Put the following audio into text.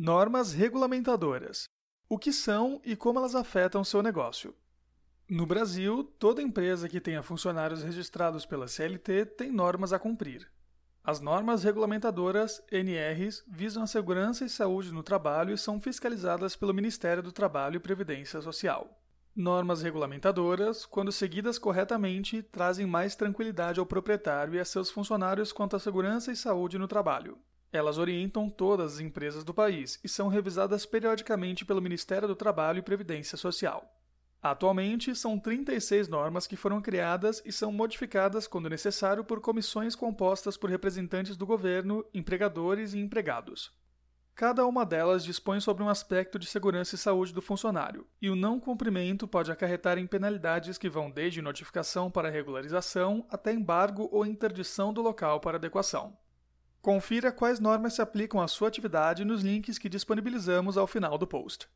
Normas regulamentadoras. O que são e como elas afetam seu negócio? No Brasil, toda empresa que tenha funcionários registrados pela CLT tem normas a cumprir. As normas regulamentadoras, NRs, visam a segurança e saúde no trabalho e são fiscalizadas pelo Ministério do Trabalho e Previdência Social. Normas regulamentadoras, quando seguidas corretamente, trazem mais tranquilidade ao proprietário e a seus funcionários quanto à segurança e saúde no trabalho. Elas orientam todas as empresas do país e são revisadas periodicamente pelo Ministério do Trabalho e Previdência Social. Atualmente, são 36 normas que foram criadas e são modificadas quando necessário por comissões compostas por representantes do governo, empregadores e empregados. Cada uma delas dispõe sobre um aspecto de segurança e saúde do funcionário, e o não cumprimento pode acarretar em penalidades que vão desde notificação para regularização até embargo ou interdição do local para adequação. Confira quais normas se aplicam à sua atividade nos links que disponibilizamos ao final do post.